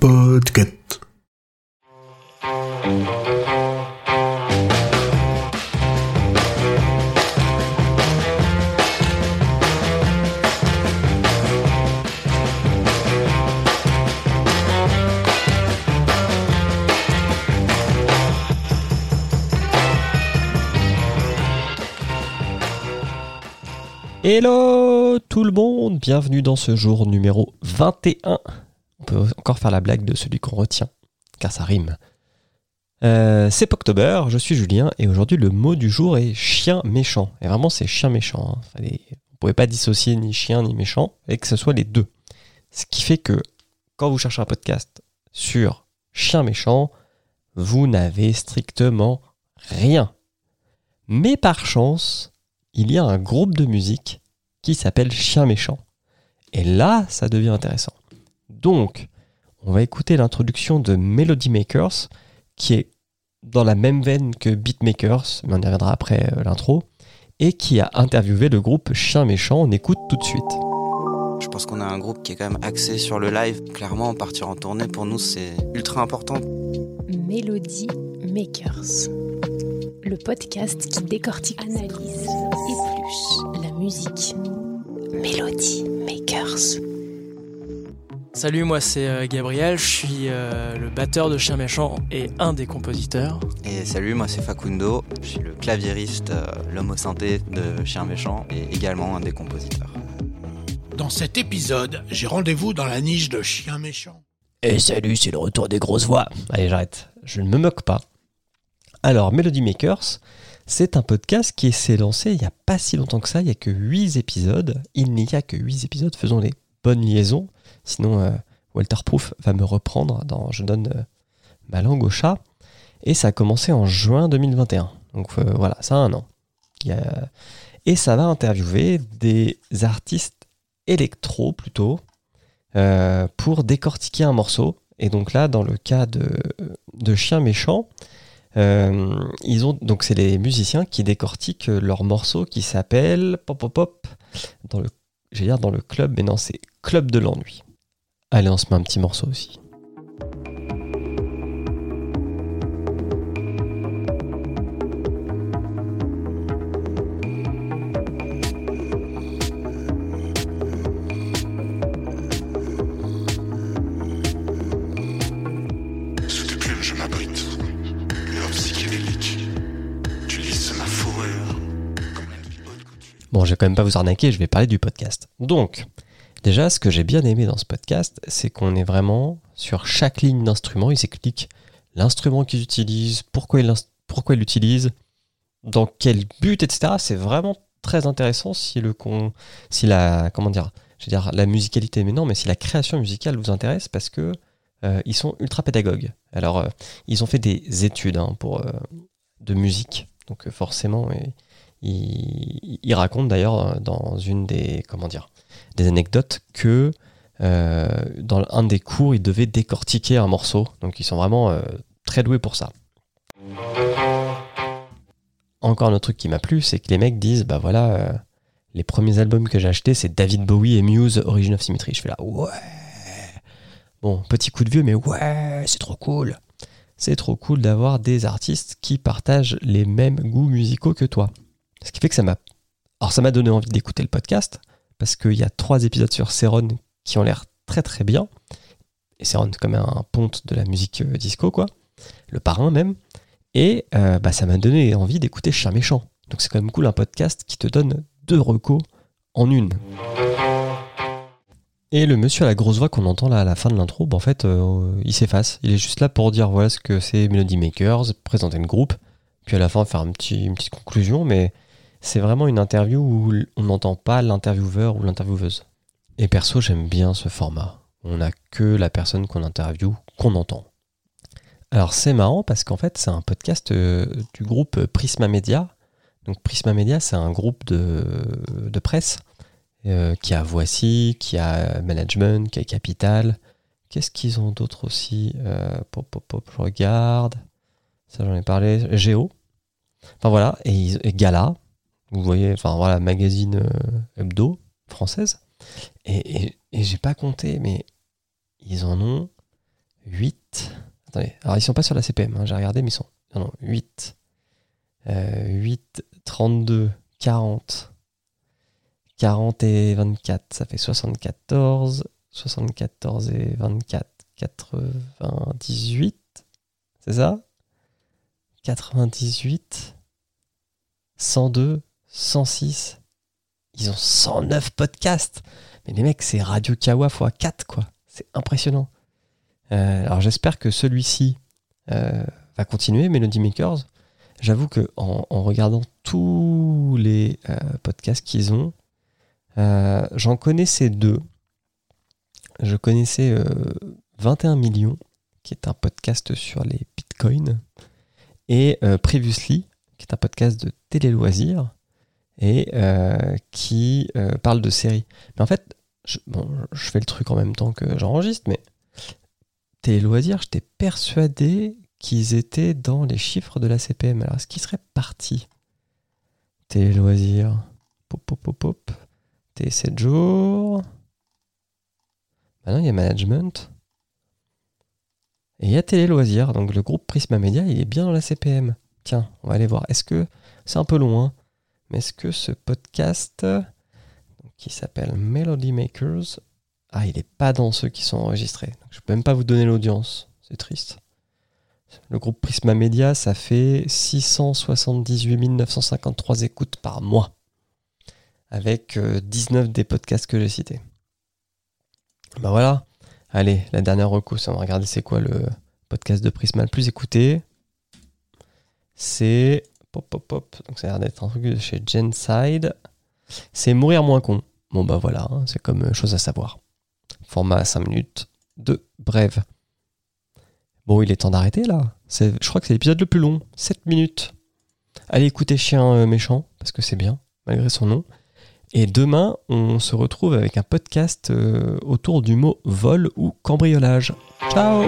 Podcast. Hello tout le monde, bienvenue dans ce jour numéro 21. On peut encore faire la blague de celui qu'on retient, car ça rime. Euh, c'est Poctober, je suis Julien, et aujourd'hui le mot du jour est chien méchant. Et vraiment c'est chien méchant. Hein. Fallait- Vous pouvez pas dissocier ni chien ni méchant, et que ce soit les deux. Ce qui fait que quand vous cherchez un podcast sur chien méchant, vous n'avez strictement rien. Mais par chance, il y a un groupe de musique qui s'appelle Chien Méchant. Et là, ça devient intéressant. Donc, on va écouter l'introduction de Melody Makers, qui est dans la même veine que Beatmakers, mais on y reviendra après euh, l'intro, et qui a interviewé le groupe Chien Méchant. On écoute tout de suite. Je pense qu'on a un groupe qui est quand même axé sur le live. Clairement, partir en tournée, pour nous, c'est ultra important. Melody Makers. Le podcast qui décortique, analyse, la musique. Melody Makers. Salut, moi c'est euh, Gabriel, je suis euh, le batteur de Chien Méchant et un des compositeurs. Et salut, moi c'est Facundo. Je suis le claviériste, euh, l'homme au synthé de Chien Méchant et également un des compositeurs. Dans cet épisode, j'ai rendez-vous dans la niche de chien méchant. Et salut, c'est le retour des grosses voix. Allez, j'arrête. Je ne me moque pas. Alors, Melody Makers, c'est un podcast qui s'est lancé il n'y a pas si longtemps que ça. Il n'y a que 8 épisodes. Il n'y a que 8 épisodes. Faisons les bonnes liaisons. Sinon, euh, Walter Proof va me reprendre dans Je donne euh, ma langue au chat. Et ça a commencé en juin 2021. Donc euh, voilà, ça a un an. Et ça va interviewer des artistes électro plutôt pour décortiquer un morceau. Et donc là, dans le cas de, de Chien Méchant, euh, ils ont donc c'est les musiciens qui décortiquent leur morceau qui s'appelle pop pop pop dans le j'allais dire dans le club, mais non c'est Club de l'ennui. Allez, on se met un petit morceau aussi. Bon, je vais quand même pas vous arnaquer, je vais parler du podcast. Donc, déjà, ce que j'ai bien aimé dans ce podcast, c'est qu'on est vraiment sur chaque ligne d'instrument. Ils expliquent l'instrument qu'ils utilisent, pourquoi ils l'utilisent, dans quel but, etc. C'est vraiment très intéressant si le con, si la, comment dire, je la musicalité, mais non, mais si la création musicale vous intéresse, parce que euh, ils sont ultra pédagogues. Alors, euh, ils ont fait des études hein, euh, de musique, donc forcément. et- il, raconte d'ailleurs dans une des anecdotes que euh, dans un des cours il devait décortiquer un morceau. Donc ils sont vraiment euh, très doués pour ça. Encore un autre truc qui m'a plu c'est que les mecs disent bah voilà euh, les premiers albums que j'ai achetés c'est David Bowie et Muse Origin of Symmetry. Je fais là ouais. Bon petit coup de vieux mais ouais c'est trop cool. C'est trop cool d'avoir des artistes qui partagent les mêmes goûts musicaux que toi ce qui fait que ça m'a. Alors, ça m'a donné envie d'écouter le podcast, parce qu'il y a trois épisodes sur Céron qui ont l'air très très bien. Et Céron, comme un ponte de la musique euh, disco, quoi. Le parrain même. Et euh, bah, ça m'a donné envie d'écouter Chien Méchant. Donc, c'est quand même cool un podcast qui te donne deux recos en une. Et le monsieur à la grosse voix qu'on entend là à la fin de l'intro, bah, en fait, euh, il s'efface. Il est juste là pour dire voilà ce que c'est Melody Makers, présenter le groupe, puis à la fin faire une petite conclusion, mais c'est vraiment une interview où on n'entend pas l'intervieweur ou l'intervieweuse. Et perso, j'aime bien ce format. On n'a que la personne qu'on interviewe qu'on entend. Alors c'est marrant parce qu'en fait c'est un podcast euh, du groupe Prisma Media. Donc Prisma Media c'est un groupe de, de presse euh, qui a Voici, qui a Management, qui a Capital. Qu'est-ce qu'ils ont d'autre aussi Euh, pop, pop, pop, je regarde. Ça j'en ai parlé. Géo. Enfin voilà, et Gala, vous voyez, enfin voilà, magazine euh, hebdo française. Et, et, et j'ai pas compté, mais ils en ont 8. Attendez, alors ils sont pas sur la CPM, hein, j'ai regardé, mais ils sont. Non, non, 8. Euh, 8, 32, 40. 40 et 24, ça fait 74. 74 et 24, 98. C'est ça? 98, 102, 106. Ils ont 109 podcasts. Mais les mecs, c'est Radio Kawa x 4, quoi. C'est impressionnant. Euh, alors j'espère que celui-ci euh, va continuer, Melody Makers. J'avoue que en, regardant tous les euh, podcasts qu'ils ont, j'en connaissais deux. Je connaissais euh, 21 millions, qui est un podcast sur les bitcoins, et Previously, qui est un podcast de télé-loisirs, et euh, qui euh, parle de séries. Mais en fait, je, fais le truc en même temps que j'enregistre, mais télé-loisirs, j'étais persuadé qu'ils étaient dans les chiffres de la CPM. Alors, est-ce qu'ils seraient partis? Télé-loisirs, pop, pop, pop, pop, T7 jours. Maintenant, il y a management. Et il y a télé-loisirs. Donc, le groupe Prisma Media, il est bien dans la CPM. Tiens, on va aller voir. Est-ce que c'est un peu loin? Est-ce que ce podcast qui s'appelle Melody Makers, ah, il n'est pas dans ceux qui sont enregistrés. Je peux même pas vous donner l'audience. C'est triste. Le groupe Prisma Media, ça fait 678 953 écoutes par mois. Avec euh, 19 des podcasts que j'ai cités. Ben voilà. Allez, la dernière recours, on va regarder c'est quoi le podcast de Prisma le plus écouté. C'est Pop, pop, pop. Donc ça a l'air d'être un truc de chez Genside. C'est Mourir moins con. Bon bah voilà, hein, c'est comme euh, chose à savoir. Format 5 minutes de brève. Bon, il est temps d'arrêter là. Je crois que c'est l'épisode le plus long. 7 minutes. Allez écouter Chien euh, méchant, parce que c'est bien, malgré son nom. Et demain, on se retrouve avec un podcast euh, autour du mot vol ou cambriolage. Ciao